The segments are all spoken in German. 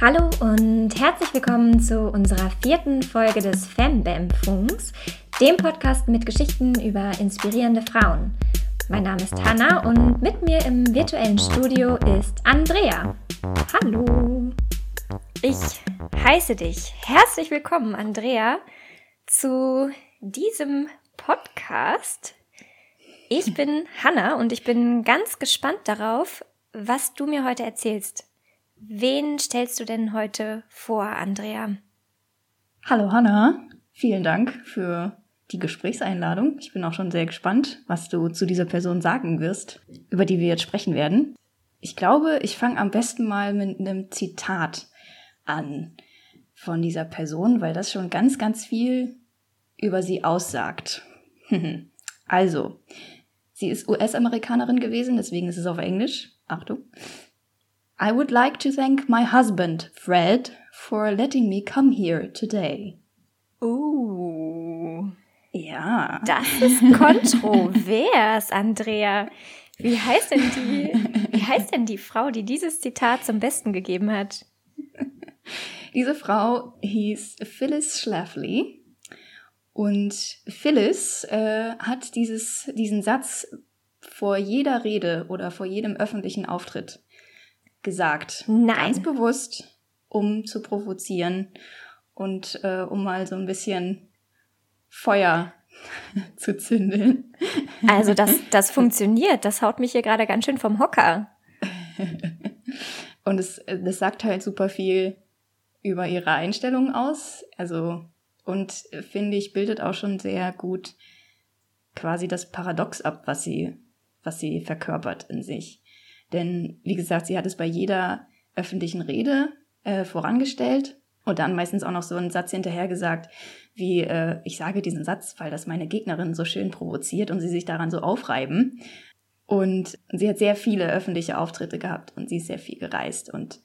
Hallo und herzlich willkommen zu unserer vierten Folge des Fembam-Funks, dem Podcast mit Geschichten über inspirierende Frauen. Mein Name ist Hanna und mit mir im virtuellen Studio ist Andrea. Hallo! Ich heiße dich herzlich willkommen, Andrea, zu diesem Podcast. Ich bin Hanna und ich bin ganz gespannt darauf, was du mir heute erzählst. Wen stellst du denn heute vor, Andrea? Hallo Hanna, vielen Dank für die Gesprächseinladung. Ich bin auch schon sehr gespannt, was du zu dieser Person sagen wirst, über die wir jetzt sprechen werden. Ich glaube, ich fange am besten mal mit einem Zitat an von dieser Person, weil das schon ganz, ganz viel über sie aussagt. also, sie ist US-Amerikanerin gewesen, deswegen ist es auf Englisch. Achtung. I would like to thank my husband, Fred, for letting me come here today. Uh. Ja. Das ist kontrovers, Andrea. Wie heißt denn die, wie heißt denn die Frau, die dieses Zitat zum Besten gegeben hat? Diese Frau hieß Phyllis Schlafly. Und Phyllis äh, hat dieses, diesen Satz vor jeder Rede oder vor jedem öffentlichen Auftritt gesagt. Nein. Ganz bewusst, um zu provozieren und äh, um mal so ein bisschen Feuer zu zündeln. Also das, das funktioniert. Das haut mich hier gerade ganz schön vom Hocker. und es, das sagt halt super viel über ihre Einstellung aus. Also, und finde ich, bildet auch schon sehr gut quasi das Paradox ab, was sie, was sie verkörpert in sich. Denn, wie gesagt, sie hat es bei jeder öffentlichen Rede äh, vorangestellt und dann meistens auch noch so einen Satz hinterher gesagt, wie äh, ich sage diesen Satz, weil das meine Gegnerin so schön provoziert und sie sich daran so aufreiben. Und sie hat sehr viele öffentliche Auftritte gehabt und sie ist sehr viel gereist und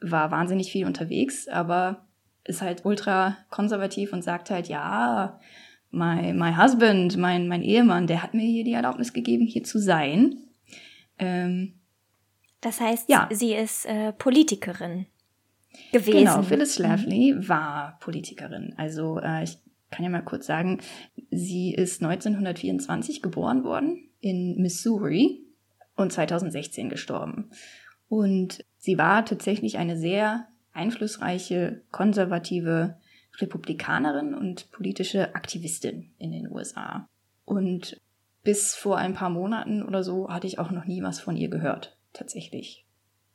war wahnsinnig viel unterwegs, aber ist halt ultra konservativ und sagt halt, ja, my, my husband, mein, mein Ehemann, der hat mir hier die Erlaubnis gegeben, hier zu sein. Ähm, das heißt, ja. sie ist äh, Politikerin gewesen. Genau, Phyllis Schlafly mhm. war Politikerin. Also äh, ich kann ja mal kurz sagen, sie ist 1924 geboren worden in Missouri und 2016 gestorben. Und sie war tatsächlich eine sehr einflussreiche, konservative Republikanerin und politische Aktivistin in den USA. Und bis vor ein paar Monaten oder so hatte ich auch noch nie was von ihr gehört tatsächlich.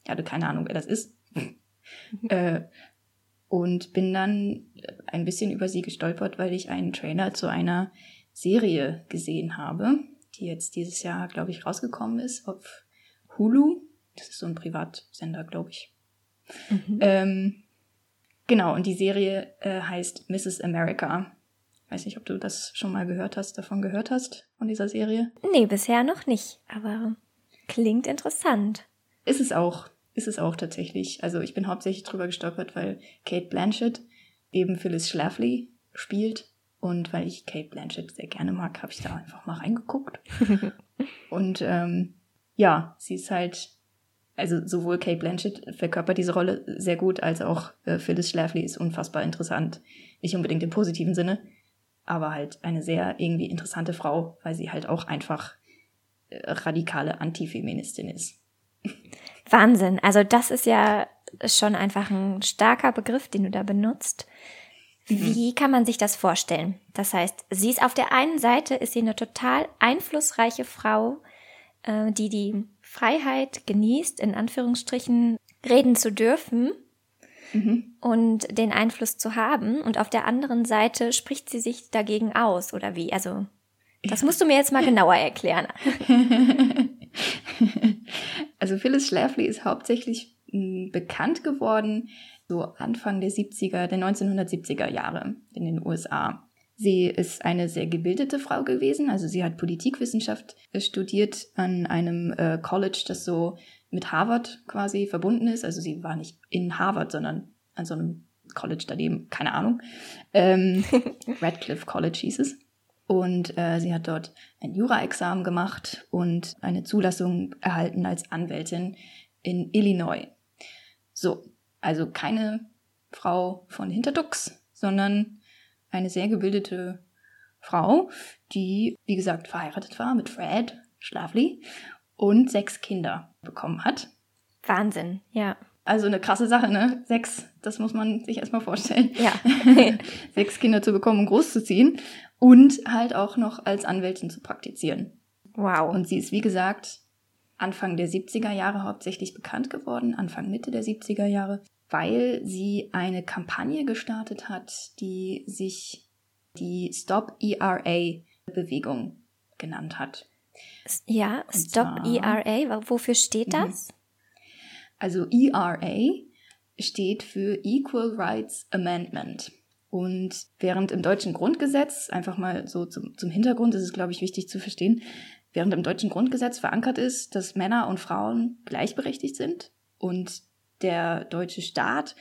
Ich hatte keine Ahnung, wer das ist. äh, und bin dann ein bisschen über sie gestolpert, weil ich einen Trailer zu einer Serie gesehen habe, die jetzt dieses Jahr, glaube ich, rausgekommen ist auf Hulu. Das ist so ein Privatsender, glaube ich. Mhm. Ähm, genau, und die Serie äh, heißt Mrs. America. Weiß nicht, ob du das schon mal gehört hast, davon gehört hast, von dieser Serie? Nee, bisher noch nicht, aber Klingt interessant. Ist es auch. Ist es auch tatsächlich. Also ich bin hauptsächlich drüber gestolpert, weil Kate Blanchett eben Phyllis Schlafly spielt. Und weil ich Kate Blanchett sehr gerne mag, habe ich da einfach mal reingeguckt. und ähm, ja, sie ist halt, also sowohl Kate Blanchett verkörpert diese Rolle sehr gut, als auch äh, Phyllis Schlafly ist unfassbar interessant. Nicht unbedingt im positiven Sinne, aber halt eine sehr irgendwie interessante Frau, weil sie halt auch einfach radikale Antifeministin ist. Wahnsinn. Also das ist ja schon einfach ein starker Begriff, den du da benutzt. Wie kann man sich das vorstellen? Das heißt, sie ist auf der einen Seite ist sie eine total einflussreiche Frau, äh, die die Freiheit genießt, in Anführungsstrichen reden zu dürfen mhm. und den Einfluss zu haben. Und auf der anderen Seite spricht sie sich dagegen aus, oder wie? Also das musst du mir jetzt mal genauer erklären. also Phyllis Schlafly ist hauptsächlich hm, bekannt geworden so Anfang der 70er, der 1970er Jahre in den USA. Sie ist eine sehr gebildete Frau gewesen, also sie hat Politikwissenschaft studiert an einem äh, College, das so mit Harvard quasi verbunden ist. Also sie war nicht in Harvard, sondern an so einem College daneben, keine Ahnung. Ähm, Radcliffe College hieß es. Und äh, sie hat dort ein Jura-Examen gemacht und eine Zulassung erhalten als Anwältin in Illinois. So, Also keine Frau von Hinterdux, sondern eine sehr gebildete Frau, die, wie gesagt, verheiratet war mit Fred Schlafly und sechs Kinder bekommen hat. Wahnsinn, ja. Also eine krasse Sache, ne? Sechs, das muss man sich erstmal vorstellen. Ja. sechs Kinder zu bekommen und großzuziehen und halt auch noch als Anwältin zu praktizieren. Wow. Und sie ist, wie gesagt, Anfang der 70er Jahre hauptsächlich bekannt geworden, Anfang Mitte der 70er Jahre, weil sie eine Kampagne gestartet hat, die sich die Stop ERA Bewegung genannt hat. Ja, Stop zwar, ERA, wofür steht mhm. das? Also ERA steht für Equal Rights Amendment. Und während im deutschen Grundgesetz, einfach mal so zum, zum Hintergrund, ist es, glaube ich, wichtig zu verstehen, während im deutschen Grundgesetz verankert ist, dass Männer und Frauen gleichberechtigt sind und der deutsche Staat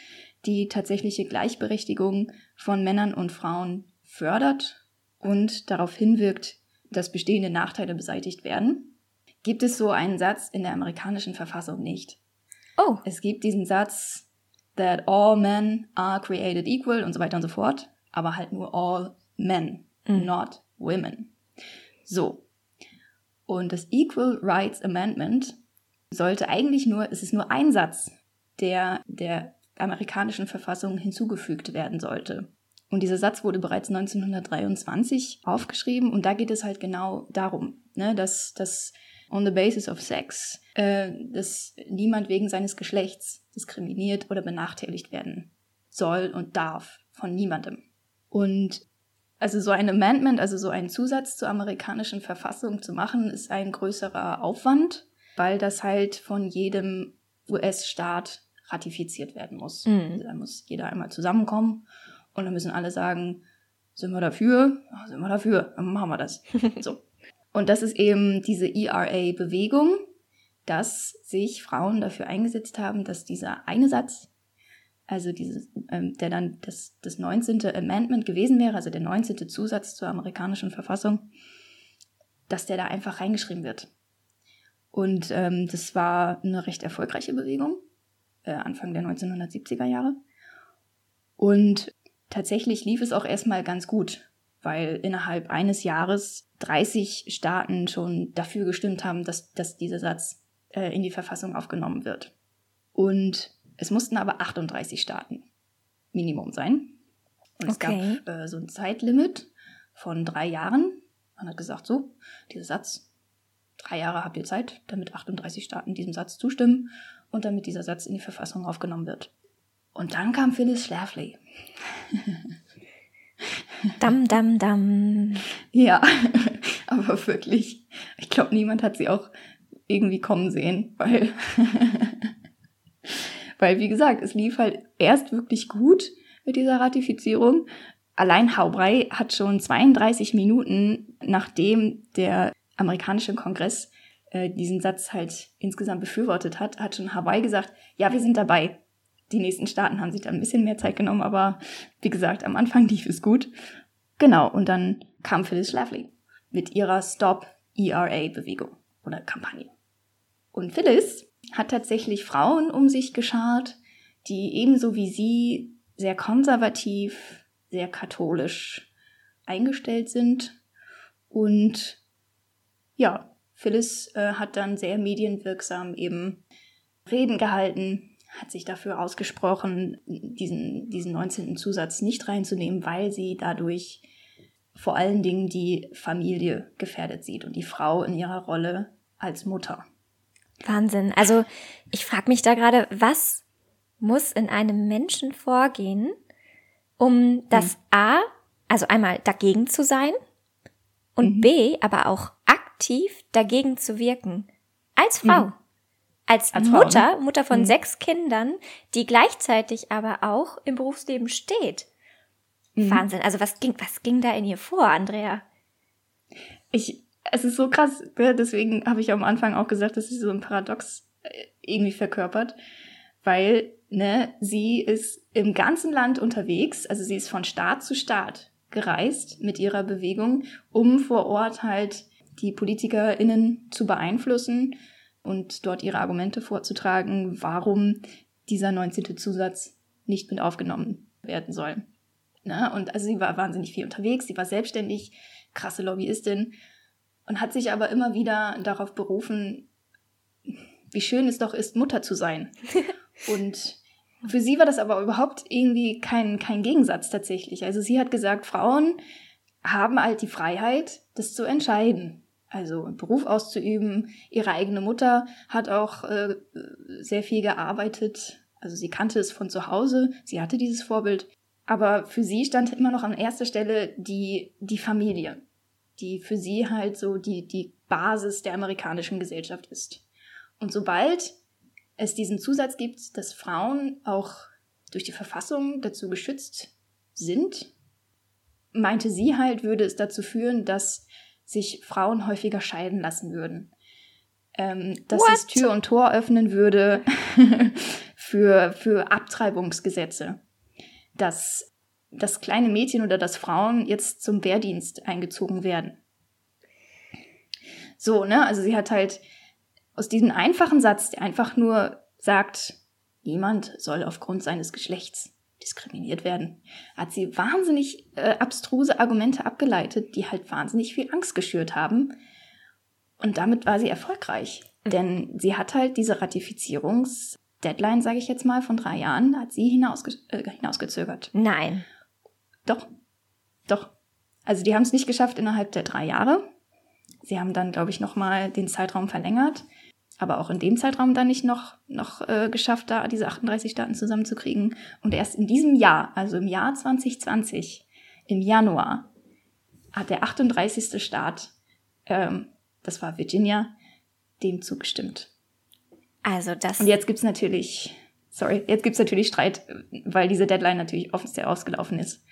die tatsächliche Gleichberechtigung von Männern und Frauen fördert und darauf hinwirkt, dass bestehende Nachteile beseitigt werden, gibt es so einen Satz in der amerikanischen Verfassung nicht. Oh. Es gibt diesen Satz, that all men are created equal und so weiter und so fort, aber halt nur all men, mhm. not women. So. Und das Equal Rights Amendment sollte eigentlich nur, es ist nur ein Satz, der der amerikanischen Verfassung hinzugefügt werden sollte. Und dieser Satz wurde bereits 1923 aufgeschrieben und da geht es halt genau darum, ne, dass, dass on the basis of sex, äh, dass niemand wegen seines Geschlechts diskriminiert oder benachteiligt werden soll und darf von niemandem. Und also so ein Amendment, also so ein Zusatz zur amerikanischen Verfassung zu machen, ist ein größerer Aufwand, weil das halt von jedem US-Staat ratifiziert werden muss. Mhm. Also da muss jeder einmal zusammenkommen und dann müssen alle sagen, sind wir dafür? Sind wir dafür, dann machen wir das. so. Und das ist eben diese ERA-Bewegung, dass sich Frauen dafür eingesetzt haben, dass dieser eine Satz, also dieses, ähm, der dann das, das 19. Amendment gewesen wäre, also der 19. Zusatz zur amerikanischen Verfassung, dass der da einfach reingeschrieben wird. Und ähm, das war eine recht erfolgreiche Bewegung, äh, Anfang der 1970er Jahre. Und Tatsächlich lief es auch erstmal ganz gut, weil innerhalb eines Jahres 30 Staaten schon dafür gestimmt haben, dass, dass dieser Satz äh, in die Verfassung aufgenommen wird. Und es mussten aber 38 Staaten Minimum sein. Und es okay. gab äh, so ein Zeitlimit von drei Jahren. Man hat gesagt, so, dieser Satz, drei Jahre habt ihr Zeit, damit 38 Staaten diesem Satz zustimmen und damit dieser Satz in die Verfassung aufgenommen wird. Und dann kam Phyllis Schlafly. Dam, dam, dam. Ja, aber wirklich. Ich glaube, niemand hat sie auch irgendwie kommen sehen, weil, weil, wie gesagt, es lief halt erst wirklich gut mit dieser Ratifizierung. Allein Haubray hat schon 32 Minuten, nachdem der amerikanische Kongress äh, diesen Satz halt insgesamt befürwortet hat, hat schon Hawaii gesagt, ja, wir sind dabei. Die nächsten Staaten haben sich da ein bisschen mehr Zeit genommen, aber wie gesagt, am Anfang lief es gut. Genau, und dann kam Phyllis Schlafly mit ihrer Stop ERA-Bewegung oder Kampagne. Und Phyllis hat tatsächlich Frauen um sich geschart, die ebenso wie sie sehr konservativ, sehr katholisch eingestellt sind. Und ja, Phyllis äh, hat dann sehr medienwirksam eben Reden gehalten, hat sich dafür ausgesprochen, diesen, diesen 19. Zusatz nicht reinzunehmen, weil sie dadurch vor allen Dingen die Familie gefährdet sieht und die Frau in ihrer Rolle als Mutter. Wahnsinn. Also ich frage mich da gerade, was muss in einem Menschen vorgehen, um das hm. A, also einmal dagegen zu sein und mhm. B, aber auch aktiv dagegen zu wirken. Als Frau. Mhm als, als Mutter, Frau, ne? Mutter von mhm. sechs Kindern, die gleichzeitig aber auch im Berufsleben steht. Mhm. Wahnsinn. Also was ging, was ging da in ihr vor, Andrea? Ich, es ist so krass, ne? deswegen habe ich am Anfang auch gesagt, dass sie so ein Paradox äh, irgendwie verkörpert, weil ne, sie ist im ganzen Land unterwegs, also sie ist von Staat zu Staat gereist mit ihrer Bewegung, um vor Ort halt die PolitikerInnen zu beeinflussen und dort ihre Argumente vorzutragen, warum dieser 19. Zusatz nicht mit aufgenommen werden soll. Ne? Und also sie war wahnsinnig viel unterwegs, sie war selbstständig, krasse Lobbyistin und hat sich aber immer wieder darauf berufen, wie schön es doch ist, Mutter zu sein. und für sie war das aber überhaupt irgendwie kein, kein Gegensatz tatsächlich. Also sie hat gesagt, Frauen haben halt die Freiheit, das zu entscheiden. Also Beruf auszuüben. Ihre eigene Mutter hat auch äh, sehr viel gearbeitet. Also sie kannte es von zu Hause. Sie hatte dieses Vorbild. Aber für sie stand immer noch an erster Stelle die, die Familie, die für sie halt so die, die Basis der amerikanischen Gesellschaft ist. Und sobald es diesen Zusatz gibt, dass Frauen auch durch die Verfassung dazu geschützt sind, meinte sie halt, würde es dazu führen, dass sich Frauen häufiger scheiden lassen würden. Ähm, dass What? es Tür und Tor öffnen würde für, für Abtreibungsgesetze. Dass das kleine Mädchen oder dass Frauen jetzt zum Wehrdienst eingezogen werden. So, ne? Also sie hat halt aus diesem einfachen Satz, der einfach nur sagt, niemand soll aufgrund seines Geschlechts diskriminiert werden, hat sie wahnsinnig äh, abstruse Argumente abgeleitet, die halt wahnsinnig viel Angst geschürt haben. Und damit war sie erfolgreich. Mhm. Denn sie hat halt diese Ratifizierungsdeadline, sage ich jetzt mal, von drei Jahren, hat sie hinausge äh, hinausgezögert. Nein. Doch. Doch. Also die haben es nicht geschafft innerhalb der drei Jahre. Sie haben dann, glaube ich, nochmal den Zeitraum verlängert aber auch in dem Zeitraum dann nicht noch, noch äh, geschafft, da diese 38 Staaten zusammenzukriegen. Und erst in diesem Jahr, also im Jahr 2020, im Januar, hat der 38. Staat, ähm, das war Virginia, dem zugestimmt. Also das. Und jetzt gibt's natürlich, sorry, jetzt gibt's natürlich Streit, weil diese Deadline natürlich offiziell ausgelaufen ist.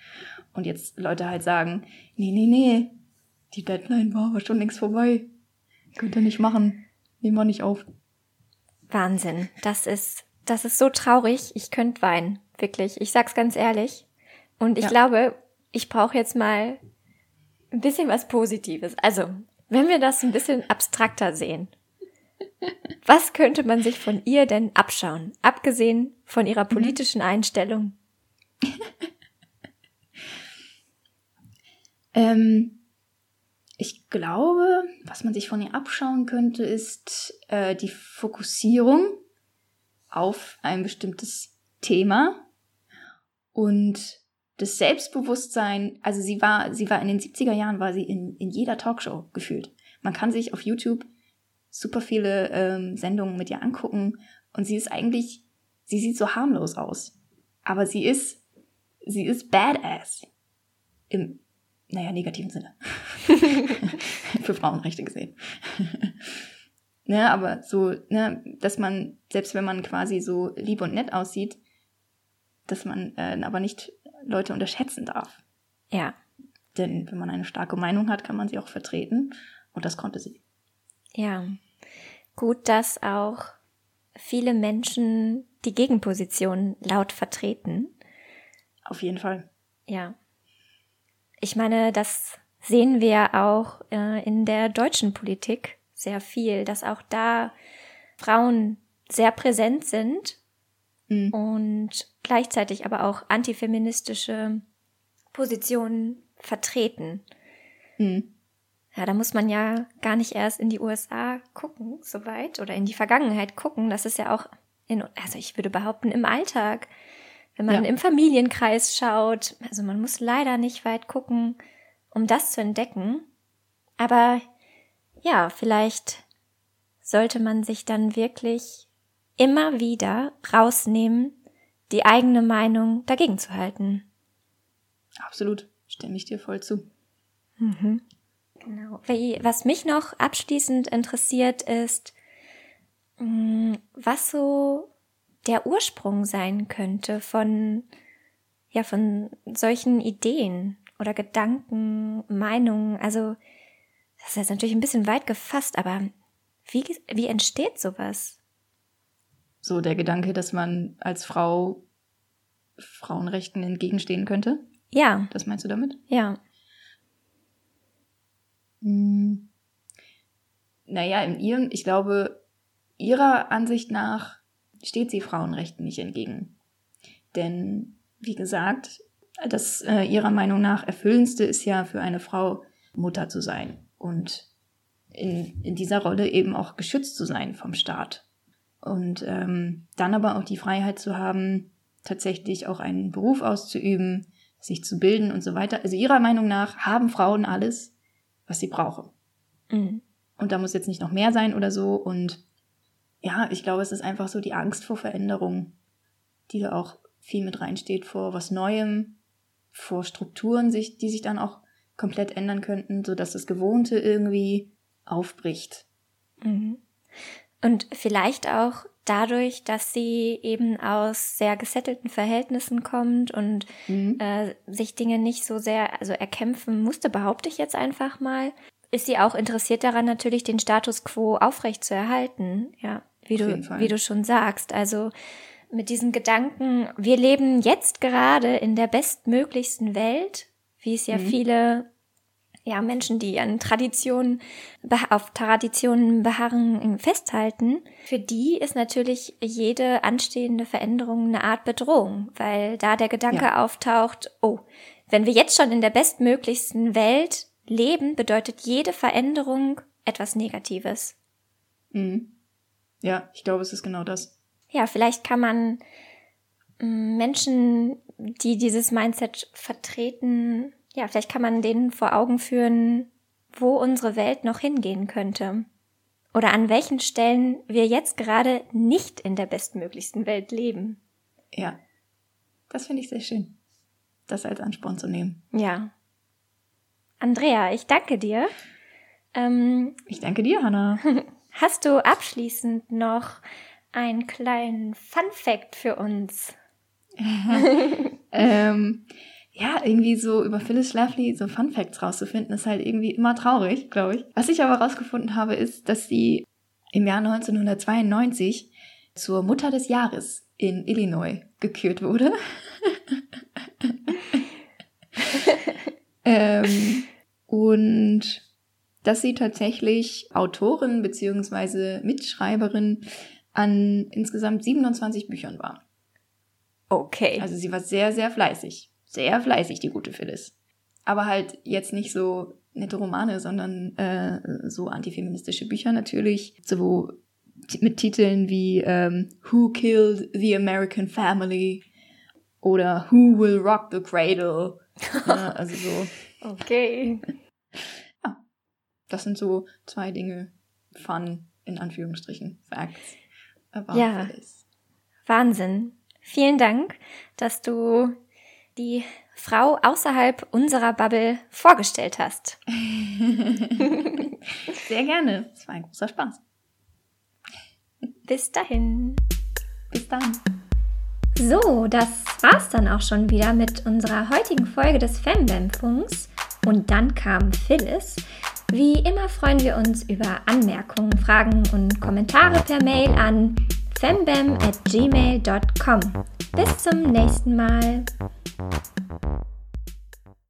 Und jetzt Leute halt sagen, nee, nee, nee, die Deadline war aber schon längst vorbei. Könnt ihr nicht machen. Nehmen wir nicht auf. Wahnsinn. Das ist, das ist so traurig. Ich könnte weinen. Wirklich. Ich sag's ganz ehrlich. Und ich ja. glaube, ich brauche jetzt mal ein bisschen was Positives. Also, wenn wir das ein bisschen abstrakter sehen. Was könnte man sich von ihr denn abschauen? Abgesehen von ihrer mhm. politischen Einstellung. ähm, ich glaube, was man sich von ihr abschauen könnte, ist äh, die Fokussierung auf ein bestimmtes Thema und das Selbstbewusstsein. Also sie war, sie war in den 70er Jahren, war sie in, in jeder Talkshow gefühlt. Man kann sich auf YouTube super viele ähm, Sendungen mit ihr angucken und sie ist eigentlich, sie sieht so harmlos aus. Aber sie ist, sie ist badass. Im naja, negativen Sinne. Für Frauenrechte gesehen. ne, aber so, ne, dass man, selbst wenn man quasi so lieb und nett aussieht, dass man äh, aber nicht Leute unterschätzen darf. Ja. Denn wenn man eine starke Meinung hat, kann man sie auch vertreten. Und das konnte sie. Ja. Gut, dass auch viele Menschen die Gegenposition laut vertreten. Auf jeden Fall. Ja. Ich meine, das sehen wir auch äh, in der deutschen Politik sehr viel, dass auch da Frauen sehr präsent sind mhm. und gleichzeitig aber auch antifeministische Positionen vertreten. Mhm. Ja, da muss man ja gar nicht erst in die USA gucken, soweit, oder in die Vergangenheit gucken. Das ist ja auch in, also ich würde behaupten, im Alltag wenn man ja. im Familienkreis schaut, also man muss leider nicht weit gucken, um das zu entdecken. Aber ja, vielleicht sollte man sich dann wirklich immer wieder rausnehmen, die eigene Meinung dagegen zu halten. Absolut, stimme ich dir voll zu. Mhm. Genau. Was mich noch abschließend interessiert ist, mm, was so der Ursprung sein könnte von, ja, von solchen Ideen oder Gedanken, Meinungen. Also, das ist jetzt natürlich ein bisschen weit gefasst, aber wie, wie entsteht sowas? So der Gedanke, dass man als Frau Frauenrechten entgegenstehen könnte? Ja. Das meinst du damit? Ja. Hm. Naja, in ihrem, ich glaube, ihrer Ansicht nach steht sie Frauenrechten nicht entgegen. Denn, wie gesagt, das äh, ihrer Meinung nach erfüllendste ist ja für eine Frau, Mutter zu sein und in, in dieser Rolle eben auch geschützt zu sein vom Staat. Und ähm, dann aber auch die Freiheit zu haben, tatsächlich auch einen Beruf auszuüben, sich zu bilden und so weiter. Also ihrer Meinung nach haben Frauen alles, was sie brauchen. Mhm. Und da muss jetzt nicht noch mehr sein oder so. Und ja, ich glaube, es ist einfach so die Angst vor Veränderung, die da auch viel mit reinsteht, vor was Neuem, vor Strukturen, sich, die sich dann auch komplett ändern könnten, sodass das Gewohnte irgendwie aufbricht. Mhm. Und vielleicht auch dadurch, dass sie eben aus sehr gesettelten Verhältnissen kommt und mhm. äh, sich Dinge nicht so sehr also erkämpfen musste, behaupte ich jetzt einfach mal, ist sie auch interessiert daran, natürlich den Status quo aufrecht zu erhalten. Ja, wie du, wie du schon sagst. Also mit diesem Gedanken, wir leben jetzt gerade in der bestmöglichsten Welt, wie es ja mhm. viele ja, Menschen, die an Traditionen, auf Traditionen beharren, festhalten, für die ist natürlich jede anstehende Veränderung eine Art Bedrohung, weil da der Gedanke ja. auftaucht, oh, wenn wir jetzt schon in der bestmöglichsten Welt leben, bedeutet jede Veränderung etwas Negatives. Mhm. Ja, ich glaube, es ist genau das. Ja, vielleicht kann man mm, Menschen, die dieses Mindset vertreten, ja, vielleicht kann man denen vor Augen führen, wo unsere Welt noch hingehen könnte. Oder an welchen Stellen wir jetzt gerade nicht in der bestmöglichsten Welt leben. Ja, das finde ich sehr schön, das als Ansporn zu nehmen. Ja. Andrea, ich danke dir. Ähm, ich danke dir, Hanna. Hast du abschließend noch einen kleinen Fun Fact für uns? ähm, ja, irgendwie so über Phyllis Schlafly so Fun Facts rauszufinden, ist halt irgendwie immer traurig, glaube ich. Was ich aber rausgefunden habe, ist, dass sie im Jahr 1992 zur Mutter des Jahres in Illinois gekürt wurde. ähm, und dass sie tatsächlich Autorin beziehungsweise Mitschreiberin an insgesamt 27 Büchern war. Okay. Also sie war sehr, sehr fleißig sehr fleißig, die gute Phyllis. Aber halt jetzt nicht so nette Romane, sondern äh, so antifeministische Bücher natürlich. So mit Titeln wie ähm, Who Killed the American Family oder Who Will Rock the Cradle. ja, also so. Okay. Das sind so zwei Dinge. Fun, in Anführungsstrichen, Facts. About ja. Phyllis. Wahnsinn. Vielen Dank, dass du die Frau außerhalb unserer Bubble vorgestellt hast. Sehr gerne. Es war ein großer Spaß. Bis dahin. Bis dann. So, das war's dann auch schon wieder mit unserer heutigen Folge des Fembam-Funks. Und dann kam Phyllis. Wie immer freuen wir uns über Anmerkungen, Fragen und Kommentare per Mail an fembam at gmail.com. Bis zum nächsten Mal.